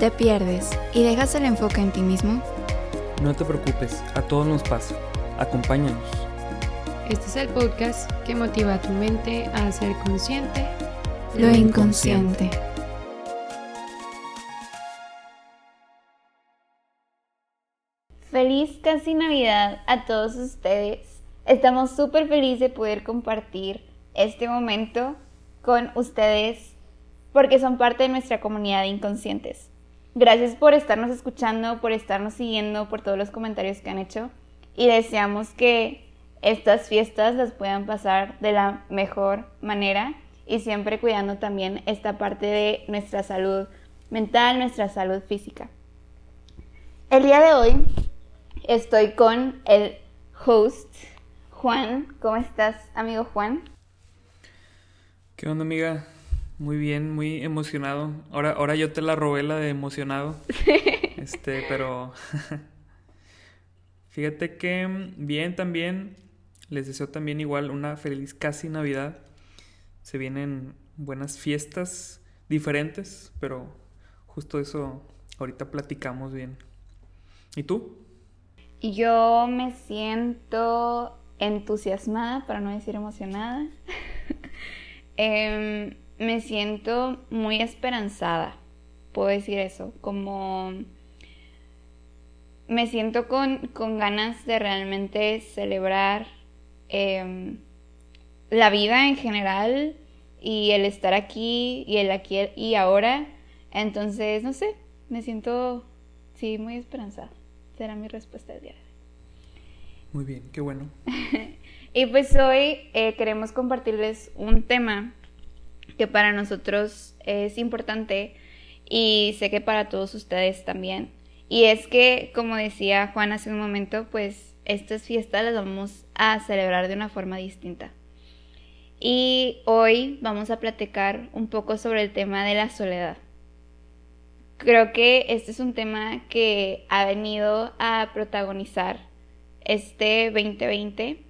¿Te pierdes y dejas el enfoque en ti mismo? No te preocupes, a todos nos pasa. Acompáñanos. Este es el podcast que motiva a tu mente a ser consciente Lo inconsciente. Feliz casi Navidad a todos ustedes. Estamos súper felices de poder compartir este momento con ustedes porque son parte de nuestra comunidad de inconscientes. Gracias por estarnos escuchando, por estarnos siguiendo, por todos los comentarios que han hecho y deseamos que estas fiestas las puedan pasar de la mejor manera y siempre cuidando también esta parte de nuestra salud mental, nuestra salud física. El día de hoy estoy con el host Juan. ¿Cómo estás, amigo Juan? ¿Qué onda, amiga? Muy bien, muy emocionado. Ahora, ahora yo te la robé la de emocionado. Este, pero fíjate que mm, bien también. Les deseo también igual una feliz casi Navidad. Se vienen buenas fiestas diferentes, pero justo eso ahorita platicamos bien. ¿Y tú? Yo me siento entusiasmada, para no decir emocionada. Em, me siento muy esperanzada, puedo decir eso, como me siento con, con ganas de realmente celebrar em, la vida en general y el estar aquí y el aquí y ahora. Entonces, no sé, me siento, sí, muy esperanzada. Será mi respuesta del día de hoy. Muy bien, qué bueno. Y pues hoy eh, queremos compartirles un tema que para nosotros es importante y sé que para todos ustedes también. Y es que, como decía Juan hace un momento, pues estas fiestas las vamos a celebrar de una forma distinta. Y hoy vamos a platicar un poco sobre el tema de la soledad. Creo que este es un tema que ha venido a protagonizar este 2020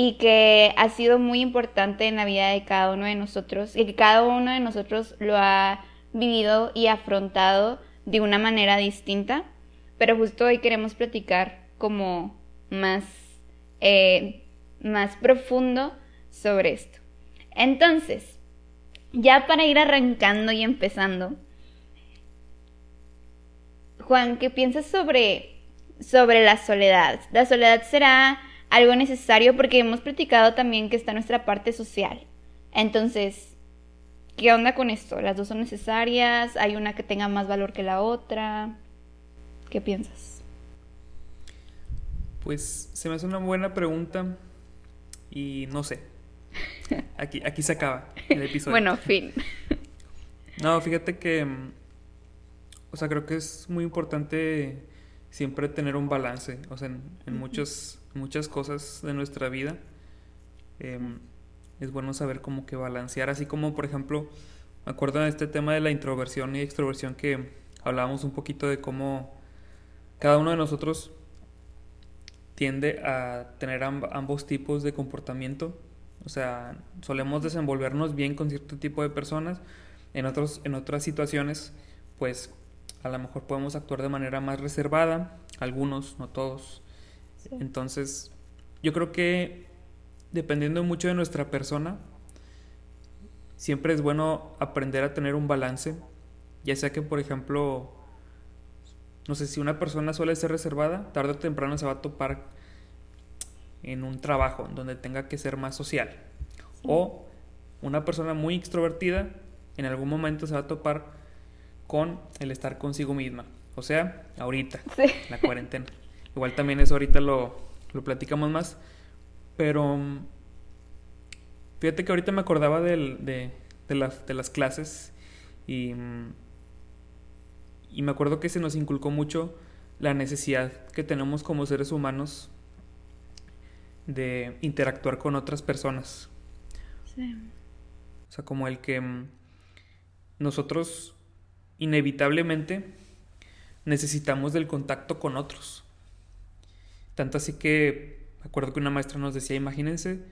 y que ha sido muy importante en la vida de cada uno de nosotros y que cada uno de nosotros lo ha vivido y afrontado de una manera distinta, pero justo hoy queremos platicar como más, eh, más profundo sobre esto. Entonces, ya para ir arrancando y empezando, Juan, ¿qué piensas sobre, sobre la soledad? ¿La soledad será algo necesario porque hemos platicado también que está nuestra parte social. Entonces, ¿qué onda con esto? ¿Las dos son necesarias? ¿Hay una que tenga más valor que la otra? ¿Qué piensas? Pues se me hace una buena pregunta y no sé. Aquí, aquí se acaba el episodio. bueno, fin. No, fíjate que, mm, o sea, creo que es muy importante siempre tener un balance, o sea, en, en muchos muchas cosas de nuestra vida. Em, es bueno saber cómo que balancear, así como por ejemplo, me acuerdo de este tema de la introversión y extroversión que hablábamos un poquito de cómo cada uno de nosotros tiende a tener ambos tipos de comportamiento. O sea, solemos desenvolvernos bien con cierto tipo de personas. En, otros, en otras situaciones, pues a lo mejor podemos actuar de manera más reservada, algunos, no todos. Entonces, yo creo que dependiendo mucho de nuestra persona, siempre es bueno aprender a tener un balance, ya sea que, por ejemplo, no sé, si una persona suele ser reservada, tarde o temprano se va a topar en un trabajo donde tenga que ser más social. O una persona muy extrovertida, en algún momento se va a topar con el estar consigo misma. O sea, ahorita, la cuarentena. Igual también eso ahorita lo, lo platicamos más. Pero mm, fíjate que ahorita me acordaba de, de, de las clases y, mm, y me acuerdo que se nos inculcó mucho la necesidad que tenemos como seres humanos de interactuar con otras personas. Sí. O sea, como el que mm, nosotros inevitablemente necesitamos del contacto con otros. Tanto así que me acuerdo que una maestra nos decía, imagínense,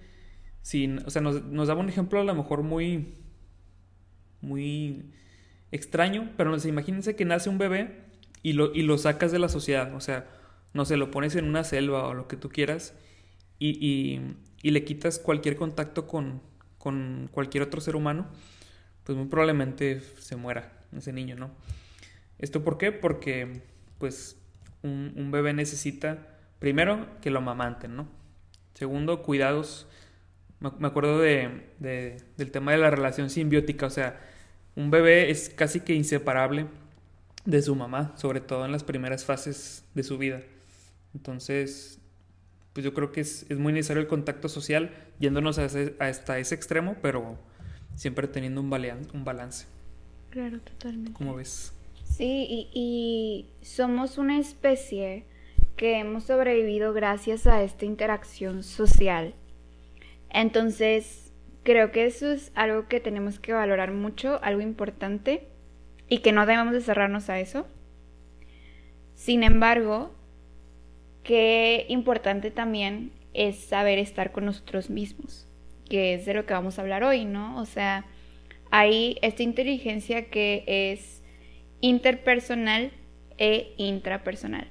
si, o sea, nos, daba un ejemplo a lo mejor muy, muy extraño, pero no sé, imagínense que nace un bebé y lo, y lo sacas de la sociedad, o sea, no sé, lo pones en una selva o lo que tú quieras y, y, y le quitas cualquier contacto con, con cualquier otro ser humano, pues muy probablemente se muera ese niño, ¿no? ¿Esto por qué? Porque pues un, bebé necesita, primero, que lo amamanten, ¿no? Segundo, cuidados. Me, acuerdo de, de, del tema de la relación simbiótica, o sea, un bebé es casi que inseparable de su mamá, sobre todo en las primeras fases de su vida. Entonces, pues yo creo que es, es muy necesario el contacto social, yéndonos a ese, hasta ese extremo, pero siempre teniendo un balance. Claro, totalmente. ¿Cómo ves? Sí, y, y somos una especie que hemos sobrevivido gracias a esta interacción social. Entonces, creo que eso es algo que tenemos que valorar mucho, algo importante, y que no debemos de cerrarnos a eso. Sin embargo, qué importante también es saber estar con nosotros mismos, que es de lo que vamos a hablar hoy, ¿no? O sea, hay esta inteligencia que es interpersonal e intrapersonal.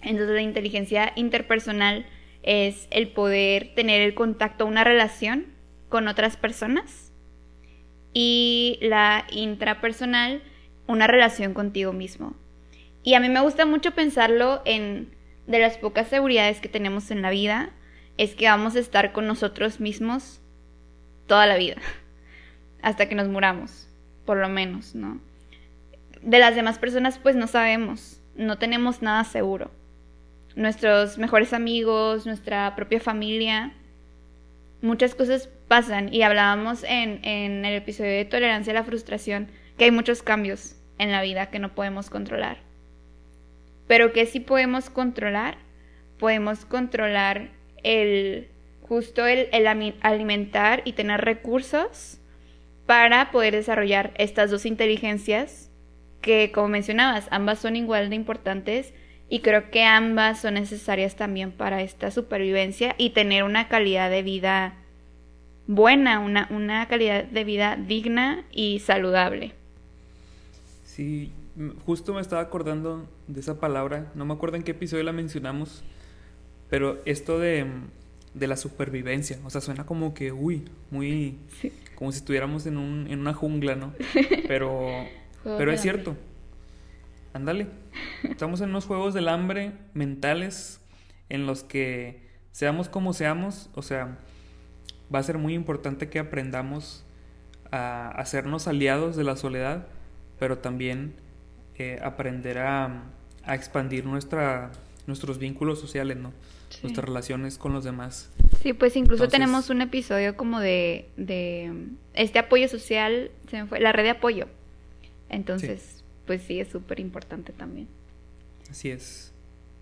Entonces la inteligencia interpersonal es el poder tener el contacto, una relación con otras personas. Y la intrapersonal, una relación contigo mismo. Y a mí me gusta mucho pensarlo en de las pocas seguridades que tenemos en la vida, es que vamos a estar con nosotros mismos toda la vida, hasta que nos muramos, por lo menos, ¿no? De las demás personas, pues no sabemos, no tenemos nada seguro nuestros mejores amigos, nuestra propia familia. Muchas cosas pasan y hablábamos en, en, el episodio de tolerancia a la frustración que hay muchos cambios en la vida que no podemos controlar. Pero que sí podemos controlar, podemos controlar el justo el, el alimentar y tener recursos para poder desarrollar estas dos inteligencias que, como mencionabas, ambas son igual de importantes y creo que ambas son necesarias también para esta supervivencia y tener una calidad de vida buena, una, una calidad de vida digna y saludable. Sí, justo me estaba acordando de esa palabra, no me acuerdo en qué episodio la mencionamos, pero esto de, de la supervivencia, o sea, suena como que, uy, muy, sí. Como si estuviéramos en, un, en una jungla, ¿no? Pero, pero es cierto, ándale. Estamos en unos juegos del hambre mentales en los que seamos como seamos, o sea, va a ser muy importante que aprendamos a hacernos aliados de la soledad, pero también eh, aprender a, a, expandir nuestra, nuestros vínculos sociales, ¿no? Sí. Nuestras relaciones con los demás. Sí, pues incluso Entonces, tenemos un episodio como de, de este apoyo social, se me fue, la red de apoyo. Entonces, sí. pues sí, es súper importante también. Así es.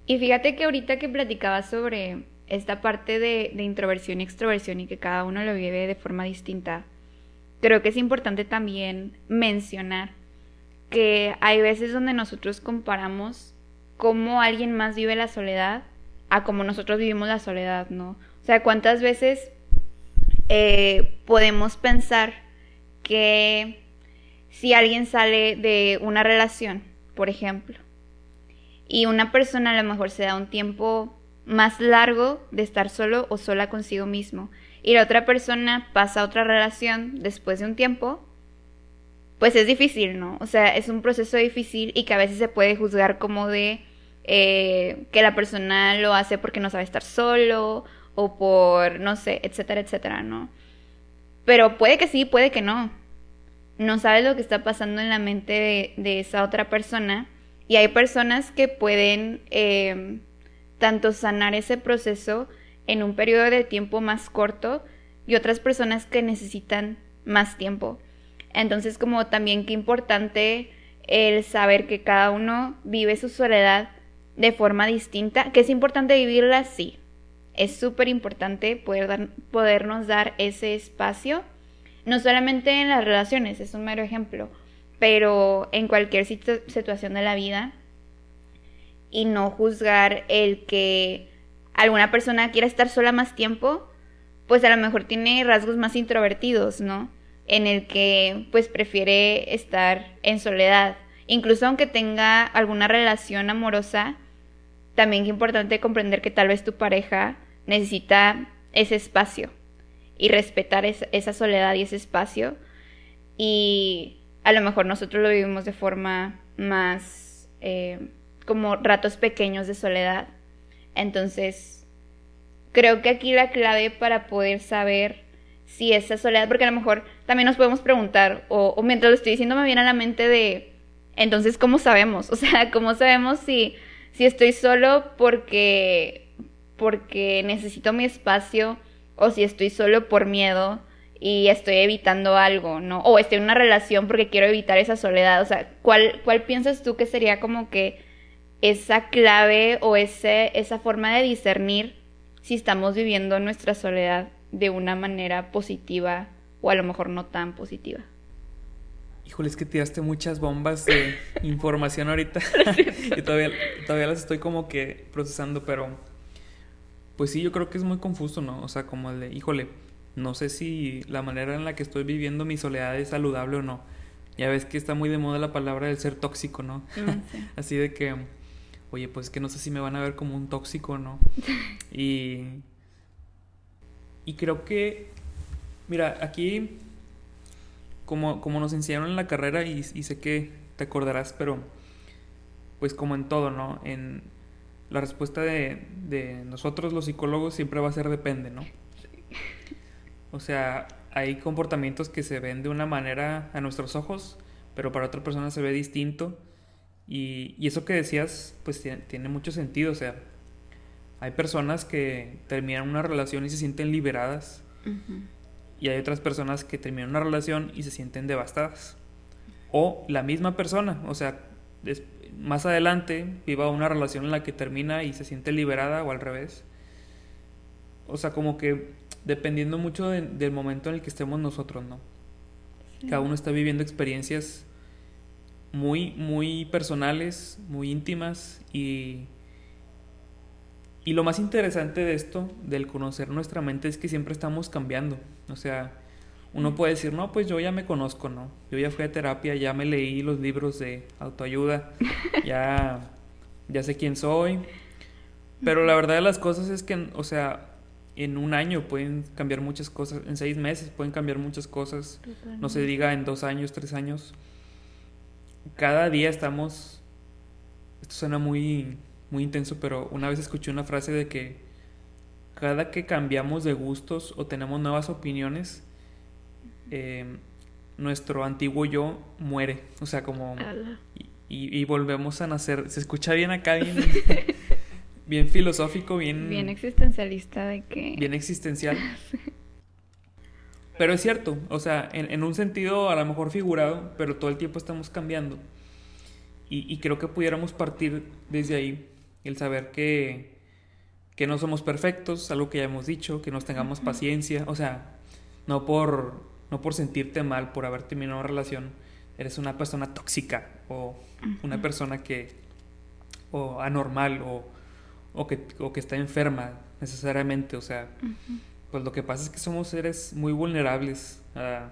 Y fíjate que ahorita que platicaba sobre esta parte de, de, introversión y extroversión y que cada uno lo vive de forma distinta, creo que es importante también mencionar que hay veces donde nosotros comparamos cómo alguien más vive la soledad a cómo nosotros vivimos la soledad, ¿no? O sea, cuántas veces eh, podemos pensar que si alguien sale de una relación, por ejemplo, y una persona a lo mejor se da un tiempo más largo de estar solo o sola consigo mismo y la otra persona pasa a otra relación después de un tiempo, pues es difícil, ¿no? O sea, es un proceso difícil y que a veces se puede juzgar como de eh, que la persona lo hace porque no sabe estar solo o por, no sé, etcétera, etcétera, ¿no? Pero puede que sí, puede que no. No sabes lo que está pasando en la mente de, esa otra persona y hay personas que pueden eh, tanto sanar ese proceso en un periodo de tiempo más corto y otras personas que necesitan más tiempo. Entonces como también qué importante el saber que cada uno vive su soledad de forma distinta, que es importante vivirla así. Es súper importante poder dar, podernos dar ese espacio, no solamente en las relaciones, es un mero ejemplo, pero en cualquier situ situación de la vida y no juzgar el que alguna persona quiera estar sola más tiempo, pues a lo mejor tiene rasgos más introvertidos, ¿no? en el que pues prefiere estar en soledad. Incluso aunque tenga alguna relación amorosa, también es importante comprender que tal vez tu pareja necesita ese espacio y respetar esa soledad y ese espacio. Y a lo mejor nosotros lo vivimos de forma más eh, como ratos pequeños de soledad. Entonces, creo que aquí la clave para poder saber si esa soledad, porque a lo mejor también nos podemos preguntar, o, mientras lo estoy diciendo me viene a la mente de, entonces, ¿cómo sabemos? O sea, ¿cómo sabemos si, si estoy solo porque, porque necesito mi espacio o si estoy solo por miedo y estoy evitando algo, ¿no? O estoy en una relación porque quiero evitar esa soledad. O sea, ¿cuál, cuál piensas tú que sería como que esa clave o ese, esa forma de discernir si estamos viviendo nuestra soledad de una manera positiva o a lo mejor no tan positiva? Híjole, es que tiraste muchas bombas de información ahorita y todavía, todavía las estoy como que procesando, pero pues sí, yo creo que es muy confuso, ¿no? O sea, como el de, híjole, no sé si la manera en la que estoy viviendo mi soledad es saludable o no. Ya ves que está muy de moda la palabra del ser tóxico, ¿no? Mm, Así de que, oye, pues que no sé si me van a ver como un tóxico o no. y, y creo que, mira, aquí, como, como nos enseñaron en la carrera, y, y sé que te acordarás, pero pues como en todo, ¿no? En, la respuesta de, nosotros los psicólogos siempre va a ser depende, ¿no? O sea, hay comportamientos que se ven de una manera a nuestros ojos, pero para otra persona se ve distinto. Y, eso que decías, pues tiene, mucho sentido. O sea, hay personas que terminan una relación y se sienten liberadas. Y hay otras personas que terminan una relación y se sienten devastadas. O la misma persona, o sea, más adelante viva una relación en la que termina y se siente liberada o al revés. O sea, como que dependiendo mucho del momento en el que estemos nosotros, ¿no? Cada uno está viviendo experiencias muy, muy personales, muy íntimas y... Y lo más interesante de esto, del conocer nuestra mente, es que siempre estamos cambiando. O sea, uno puede decir, no, pues yo ya me conozco, ¿no? Yo ya fui a terapia, ya me leí los libros de autoayuda, ya, ya sé quién soy. Pero la verdad de las cosas es que, o sea, en un año pueden cambiar muchas cosas, en seis meses pueden cambiar muchas cosas, no se diga en dos años, tres años. Cada día estamos, esto suena muy, muy intenso, pero una vez escuché una frase de que cada que cambiamos de gustos o tenemos nuevas opiniones, Em, nuestro antiguo yo muere. O sea, como... Y, volvemos a nacer. Se escucha bien acá, bien, bien filosófico, bien... Bien existencialista de que... Bien existencial. Pero es cierto, o sea, en, un sentido a lo mejor figurado, pero todo el tiempo estamos cambiando. Y, y, creo que pudiéramos partir desde ahí, el saber que, que no somos perfectos, algo que ya hemos dicho, que nos tengamos paciencia, o sea, no por no por sentirte mal por haber terminado una relación, eres una persona tóxica o una persona que, o anormal o, o, que, o que está enferma necesariamente. O sea, pues lo que pasa es que somos seres muy vulnerables a,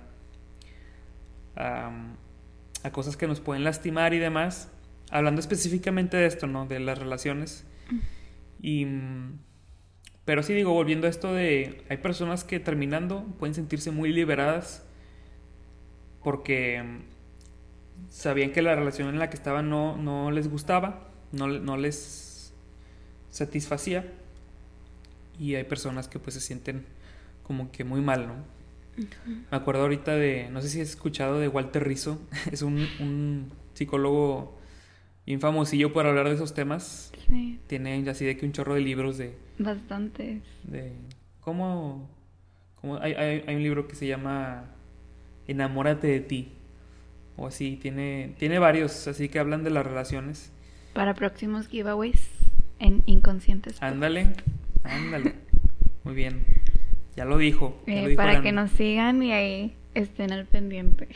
a, cosas que nos pueden lastimar y demás. Hablando específicamente de esto, ¿no? De las relaciones. Y pero sí digo, volviendo a esto de, hay personas que terminando pueden sentirse muy liberadas porque sabían que la relación en la que estaban no, no les gustaba, no, no les satisfacía y hay personas que pues se sienten como que muy mal, ¿no? Me acuerdo ahorita de, no sé si has escuchado de Walter Rizzo, es un, un psicólogo bien famosillo por hablar de esos temas. Sí. Tiene así de que un chorro de libros de... Bastantes. De... ¿Cómo...? cómo hay, hay, hay, un libro que se llama Enamórate de ti. O así, tiene, tiene varios, así que hablan de las relaciones. Para próximos giveaways en Inconscientes. Ándale, ándale. Muy bien. Ya lo dijo. Eh, para que nos sigan y ahí estén al pendiente.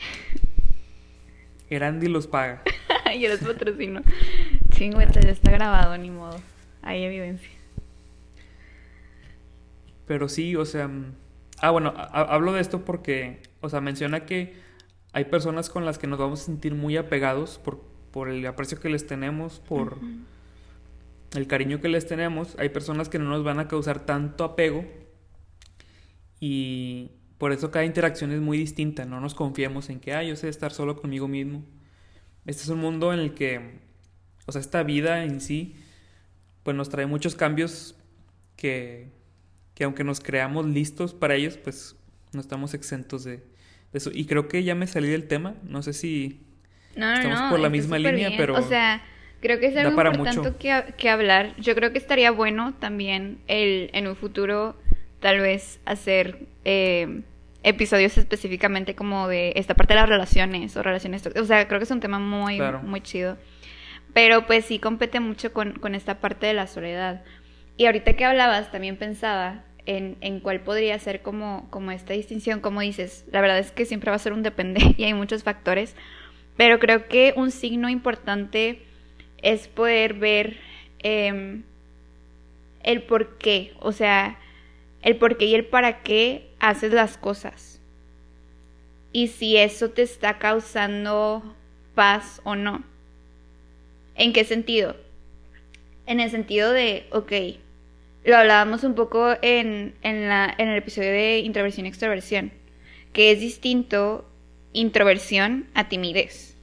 Erandi los paga. Yo los patrocino. Chingüeta, ya está grabado, ni modo. Hay evidencia. Pero sí, o sea. Mm, ah, bueno, hablo de esto porque o sea, menciona que hay personas con las que nos vamos a sentir muy apegados por, por el aprecio que les tenemos, por el cariño que les tenemos. Hay personas que no nos van a causar tanto apego y por eso cada interacción es muy distinta. No nos confiemos en que, ah, yo sé estar solo conmigo mismo. Este es un mundo en el que, o sea, esta vida en sí, pues nos trae muchos cambios que, que aunque nos creamos listos para ellos, pues no estamos exentos de, eso. Y creo que ya me salí del tema. No sé si no, estamos por la misma línea, pero... O sea, creo que es algo importante que, que, hablar. Yo creo que estaría bueno también el, en un futuro tal vez hacer eh, episodios específicamente como de esta parte de las relaciones o relaciones... O sea, creo que es un tema muy, muy chido. Pero pues sí compete mucho con, con esta parte de la soledad. Y ahorita que hablabas, también pensaba en, en, cuál podría ser como, como esta distinción, como dices, la verdad es que siempre va a ser un depende y hay muchos factores, pero creo que un signo importante es poder ver em, el por qué, o sea, el por qué y el para qué haces las cosas. Y si eso te está causando paz o no. ¿En qué sentido? En el sentido de, ok, lo hablábamos un poco en, en, la, en el episodio de introversión y extroversión, que es distinto introversión a timidez.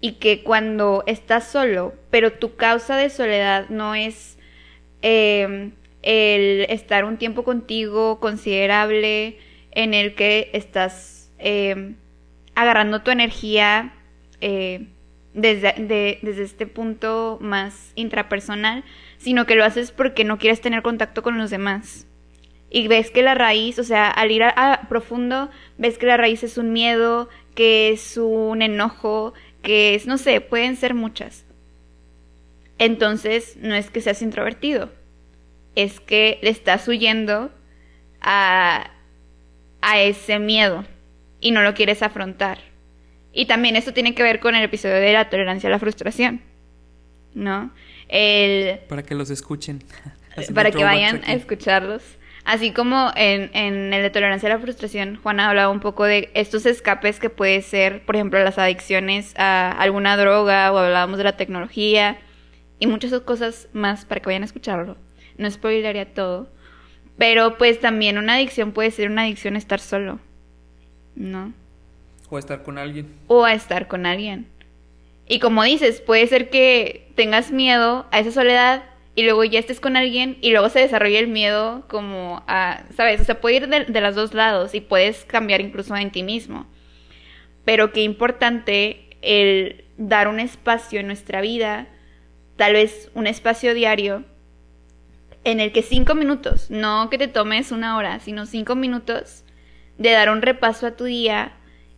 Y que cuando estás solo, pero tu causa de soledad no es em, el estar un tiempo contigo considerable en el que estás em, agarrando tu energía eh, desde, desde este punto más intrapersonal, sino que lo haces porque no quieres tener contacto con los demás. Y ves que la raíz, o sea, al ir a, profundo, ves que la raíz es un miedo, que es un enojo, que es, no sé, pueden ser muchas. Entonces, no es que seas introvertido, es que le estás huyendo a, a ese miedo y no lo quieres afrontar. Y también esto tiene que ver con el episodio de la tolerancia a la frustración, ¿no? El, para que los escuchen. para que vayan a escucharlos. Así como en, en el de tolerancia a la frustración, Juana hablaba un poco de estos escapes que puede ser, por ejemplo, las adicciones a alguna droga o hablábamos de la tecnología y muchas cosas más para que vayan a escucharlo. No spoilería todo. Pero pues también una adicción puede ser una adicción a estar solo, ¿no? O a estar con alguien. O a estar con alguien. Y como dices, puede ser que tengas miedo a esa soledad y luego ya estés con alguien y luego se desarrolla el miedo como a, ¿sabes? O sea, puede ir de, de los dos lados y puedes cambiar incluso en ti mismo. Pero qué importante el dar un espacio en nuestra vida, tal vez un espacio diario, en el que cinco minutos, no que te tomes una hora, sino cinco minutos de dar un repaso a tu día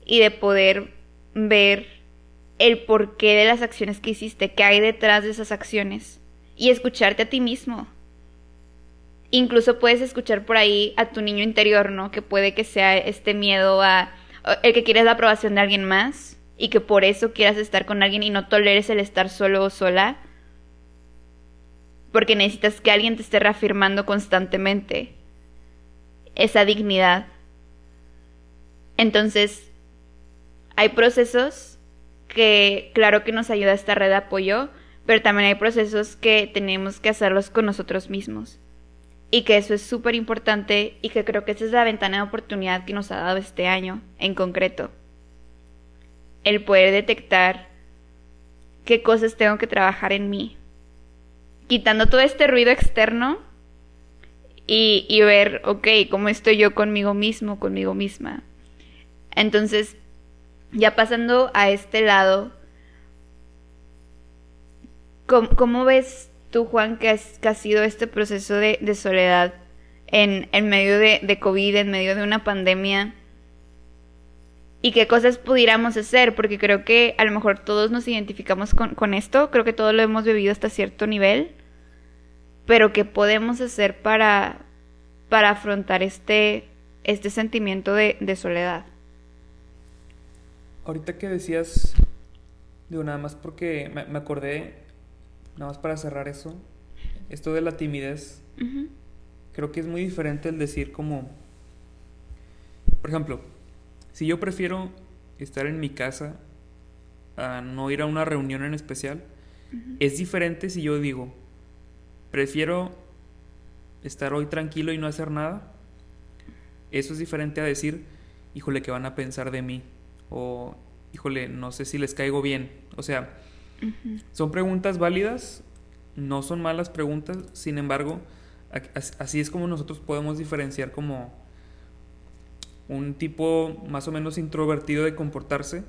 y de poder ver el porqué de las acciones que hiciste, qué hay detrás de esas acciones y escucharte a ti mismo. Incluso puedes escuchar por ahí a tu niño interior, ¿no? Que puede que sea este miedo a el que quieres la aprobación de alguien más y que por eso quieras estar con alguien y no toleres el estar solo o sola. Porque necesitas que alguien te esté reafirmando constantemente esa dignidad. Entonces, hay procesos que claro que nos ayuda esta red de apoyo, pero también hay procesos que tenemos que hacerlos con nosotros mismos. Y que eso es súper importante y que creo que esa es la ventana de oportunidad que nos ha dado este año en concreto. El poder detectar qué cosas tengo que trabajar en mí. Quitando todo este ruido externo y, ver, ok, cómo estoy yo conmigo mismo, conmigo misma. Entonces, ya pasando a este lado, ¿cómo, ves tú, Juan, que, ha sido este proceso de, soledad en, en medio de, de, COVID, en medio de una pandemia? ¿Y qué cosas pudiéramos hacer? Porque creo que a lo mejor todos nos identificamos con, con esto, creo que todos lo hemos vivido hasta cierto nivel, pero ¿qué podemos hacer para, para afrontar este, este sentimiento de, de soledad? Ahorita que decías, digo nada más porque me, acordé, nada más para cerrar eso, esto de la timidez, creo que es muy diferente el decir como, por ejemplo, si yo prefiero estar en mi casa a no ir a una reunión en especial, es diferente si yo digo, prefiero estar hoy tranquilo y no hacer nada. Eso es diferente a decir, híjole, ¿qué van a pensar de mí? O, híjole, no sé si les caigo bien. O sea, son preguntas válidas, no son malas preguntas, sin embargo, así es como nosotros podemos diferenciar como un tipo más o menos introvertido de comportarse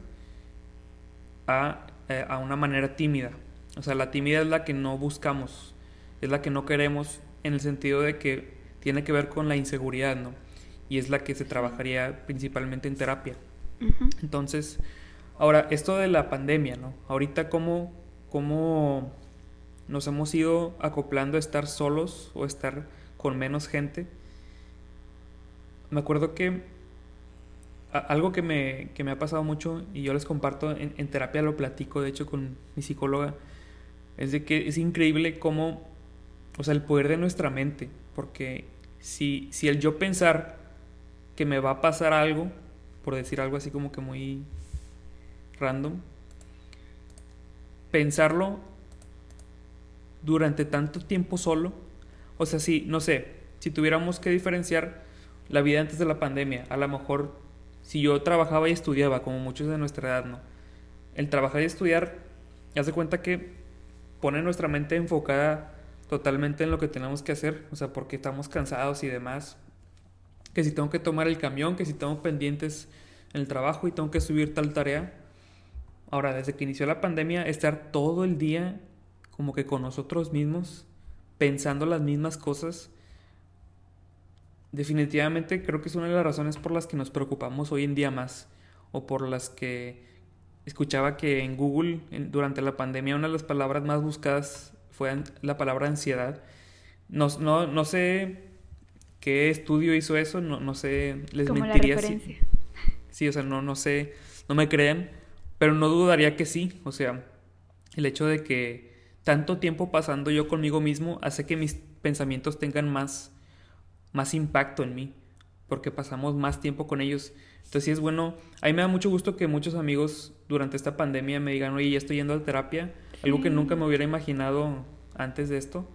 a, eh, a una manera tímida. O sea, la tímida es la que no buscamos, es la que no queremos en el sentido de que tiene que ver con la inseguridad, ¿no? Y es la que se trabajaría principalmente en terapia. Entonces, ahora, esto de la pandemia, ¿no? Ahorita, ¿cómo, ¿cómo nos hemos ido acoplando a estar solos o estar con menos gente? Me acuerdo que algo que me, que me, ha pasado mucho y yo les comparto en, en terapia, lo platico de hecho con mi psicóloga, es de que es increíble cómo, o sea, el poder de nuestra mente, porque si, si el yo pensar que me va a pasar algo, por decir algo así como que muy random, pensarlo durante tanto tiempo solo, o sea, si, no sé, si tuviéramos que diferenciar la vida antes de la pandemia, a lo mejor si yo trabajaba y estudiaba, como muchos de nuestra edad, ¿no? El trabajar y estudiar, haz de cuenta que pone nuestra mente enfocada totalmente en lo que tenemos que hacer, o sea, porque estamos cansados y demás. Que si tengo que tomar el camión, que si tengo pendientes en el trabajo y tengo que subir tal tarea. Ahora, desde que inició la pandemia, estar todo el día como que con nosotros mismos, pensando las mismas cosas, definitivamente creo que es una de las razones por las que nos preocupamos hoy en día más, o por las que escuchaba que en Google durante la pandemia una de las palabras más buscadas fue la palabra ansiedad. No, no, no sé qué estudio hizo eso, no, no sé, les mentiría si, sí, o sea, no, no sé, no me crean, pero no dudaría que sí, o sea, el hecho de que tanto tiempo pasando yo conmigo mismo hace que mis pensamientos tengan más, más impacto en mí, porque pasamos más tiempo con ellos. Entonces sí es bueno, a mí me da mucho gusto que muchos amigos durante esta pandemia me digan, oye, ya estoy yendo a terapia, algo que nunca me hubiera imaginado antes de esto,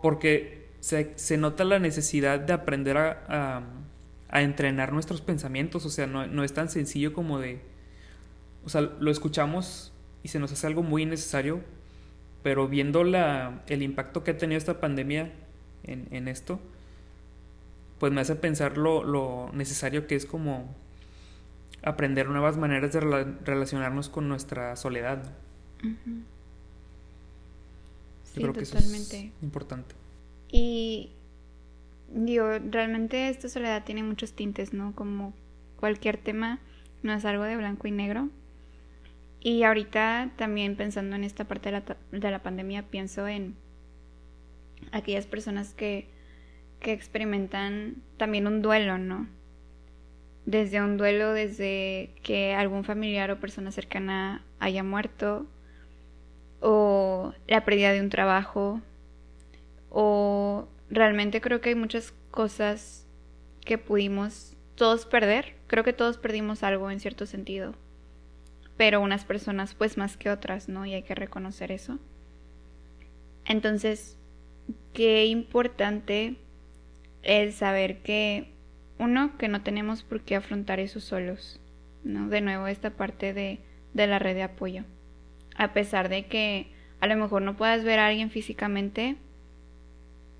porque se, se nota la necesidad de aprender a, a, entrenar nuestros pensamientos, o sea, no, no, es tan sencillo como de, o sea, lo escuchamos y se nos hace algo muy necesario, pero viendo la, el impacto que ha tenido esta pandemia en, en esto, pues me hace pensar lo, lo necesario que es como aprender nuevas maneras de relacionarnos con nuestra soledad. Yo creo que eso es importante. Y digo, realmente esta soledad tiene muchos tintes, ¿no? Como cualquier tema, no es algo de blanco y negro. Y ahorita también pensando en esta parte de la, de la pandemia, pienso en aquellas personas que, que experimentan también un duelo, ¿no? desde un duelo, desde que algún familiar o persona cercana haya muerto, o la pérdida de un trabajo, o realmente creo que hay muchas cosas que pudimos todos perder, creo que todos perdimos algo en cierto sentido, pero unas personas pues más que otras, ¿no? Y hay que reconocer eso. Entonces, qué importante es saber que uno, que no tenemos por qué afrontar eso solos, ¿no? De nuevo, esta parte de, de la red de apoyo. A pesar de que a lo mejor no puedas ver a alguien físicamente,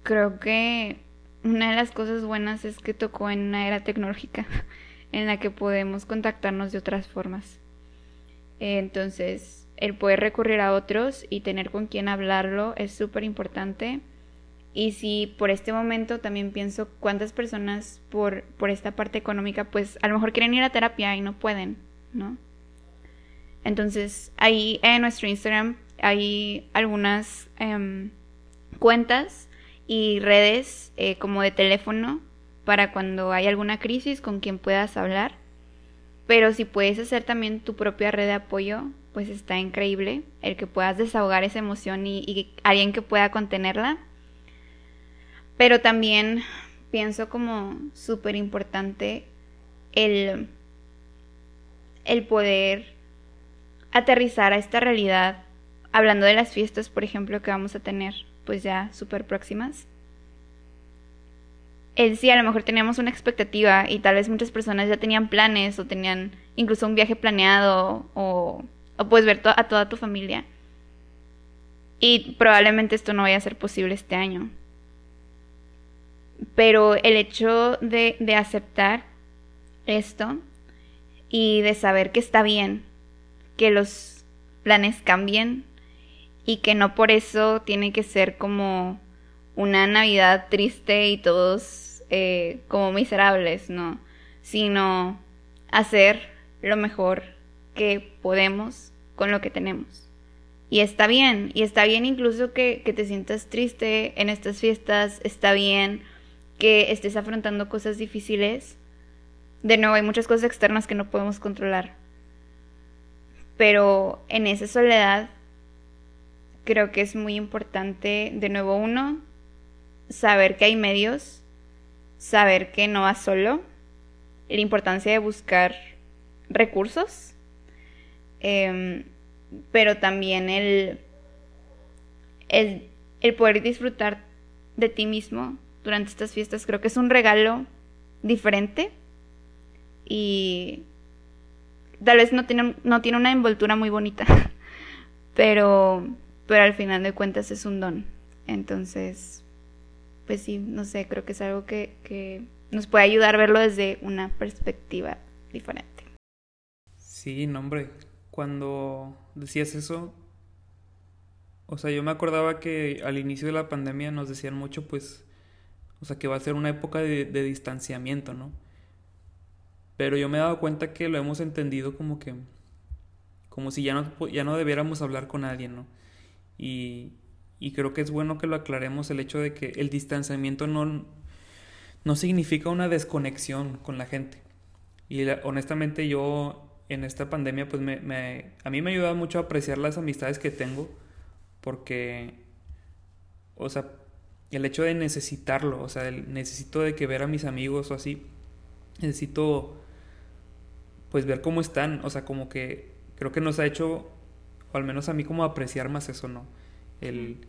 creo que una de las cosas buenas es que tocó en una era tecnológica en la que podemos contactarnos de otras formas. Entonces, el poder recurrir a otros y tener con quien hablarlo es súper importante y si por este momento también pienso cuántas personas por, por esta parte económica, pues a lo mejor quieren ir a terapia y no pueden, ¿no? Entonces, ahí en nuestro Instagram hay algunas em, cuentas y redes eh, como de teléfono para cuando hay alguna crisis con quien puedas hablar. Pero si puedes hacer también tu propia red de apoyo, pues está increíble el que puedas desahogar esa emoción y, alguien que pueda contenerla pero también pienso como súper importante el el poder aterrizar a esta realidad, hablando de las fiestas, por ejemplo, que vamos a tener, pues ya súper próximas. El sí, a lo mejor teníamos una expectativa y tal vez muchas personas ya tenían planes o tenían incluso un viaje planeado o, o puedes ver a toda tu familia. Y probablemente esto no vaya a ser posible este año. Pero el hecho de, de aceptar esto y de saber que está bien, que los planes cambien y que no por eso tiene que ser como una Navidad triste y todos eh, como miserables, ¿no? Sino hacer lo mejor que podemos con lo que tenemos. Y está bien, y está bien incluso que, que te sientas triste en estas fiestas, está bien que estés afrontando cosas difíciles. De nuevo, hay muchas cosas externas que no podemos controlar. Pero en esa soledad creo que es muy importante, de nuevo uno, saber que hay medios, saber que no vas solo, la importancia de buscar recursos, em, pero también el, el, el poder disfrutar de ti mismo durante estas fiestas creo que es un regalo diferente y tal vez no tiene, no tiene una envoltura muy bonita, pero, pero al final de cuentas es un don. Entonces, pues sí, no sé, creo que es algo que, que nos puede ayudar a verlo desde una perspectiva diferente. Sí, no, hombre, cuando decías eso, o sea, yo me acordaba que al inicio de la pandemia nos decían mucho, pues, o sea, que va a ser una época de, de distanciamiento, ¿no? Pero yo me he dado cuenta que lo hemos entendido como que, como si ya no, ya no debiéramos hablar con nadie, ¿no? Y, y creo que es bueno que lo aclaremos el hecho de que el distanciamiento no, no significa una desconexión con la gente. Y honestamente yo en esta pandemia pues me, me, a mí me ha ayudado mucho a apreciar las amistades que tengo porque, o sea, el hecho de necesitarlo, o sea, el, necesito de que ver a mis amigos o así, necesito pues ver cómo están, o sea, como que creo que nos ha hecho, o al menos a mí como apreciar más eso, ¿no? El,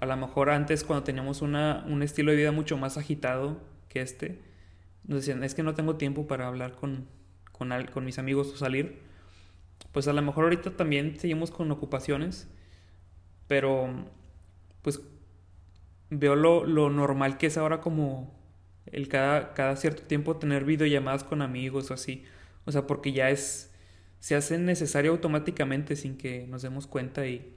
a lo mejor antes cuando teníamos una, un estilo de vida mucho más agitado que este, nos decían, es que no tengo tiempo para hablar con, con, con mis amigos o salir. Pues a lo mejor ahorita también seguimos con ocupaciones, pero pues veo lo, lo normal que es ahora como el cada, cada cierto tiempo tener videollamadas con amigos o así. O sea, porque ya es, se hace necesario automáticamente sin que nos demos cuenta y,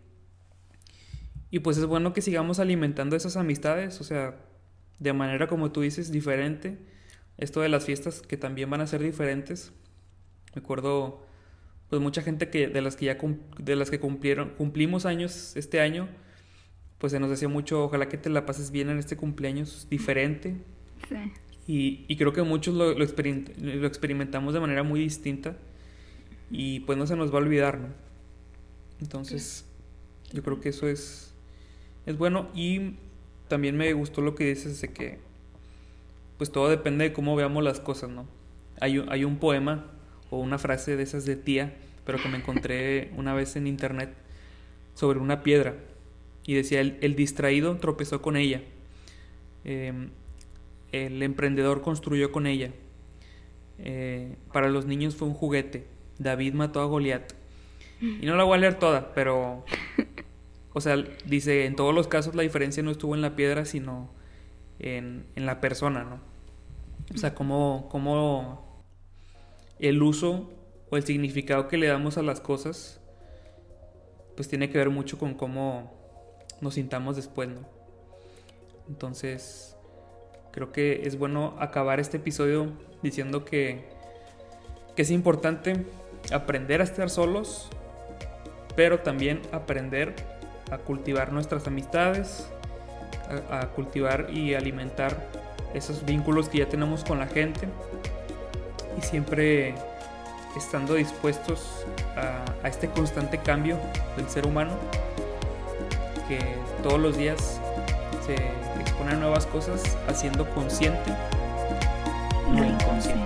y pues es bueno que sigamos alimentando esas amistades, o sea, de manera como tú dices, diferente. Esto de las fiestas que también van a ser diferentes. Me acuerdo, pues mucha gente que de las que ya de las que cumplieron, cumplimos años este año, pues se nos decía mucho, ojalá que te la pases bien en este cumpleaños diferente. Sí. Y, y creo que muchos lo, lo, lo, experimentamos de manera muy distinta y pues no se nos va a olvidar, ¿no? Entonces, yo creo que eso es, es bueno y también me gustó lo que dices de que pues todo depende de cómo veamos las cosas, ¿no? Hay, hay un poema o una frase de esas de tía, pero que me encontré una vez en internet sobre una piedra y decía, el, el distraído tropezó con ella. Eh, el emprendedor construyó con ella. Eh, para los niños fue un juguete. David mató a Goliat. Y no la voy a leer toda, pero. O sea, dice: en todos los casos la diferencia no estuvo en la piedra, sino en, en la persona, ¿no? O sea, cómo, cómo el uso o el significado que le damos a las cosas, pues tiene que ver mucho con cómo nos sintamos después, ¿no? Entonces, creo que es bueno acabar este episodio diciendo que, que es importante aprender a estar solos, pero también aprender a cultivar nuestras amistades, a, cultivar y alimentar esos vínculos que ya tenemos con la gente y siempre estando dispuestos a, a este constante cambio del ser humano que todos los días se exponer nuevas cosas haciendo consciente lo inconsciente.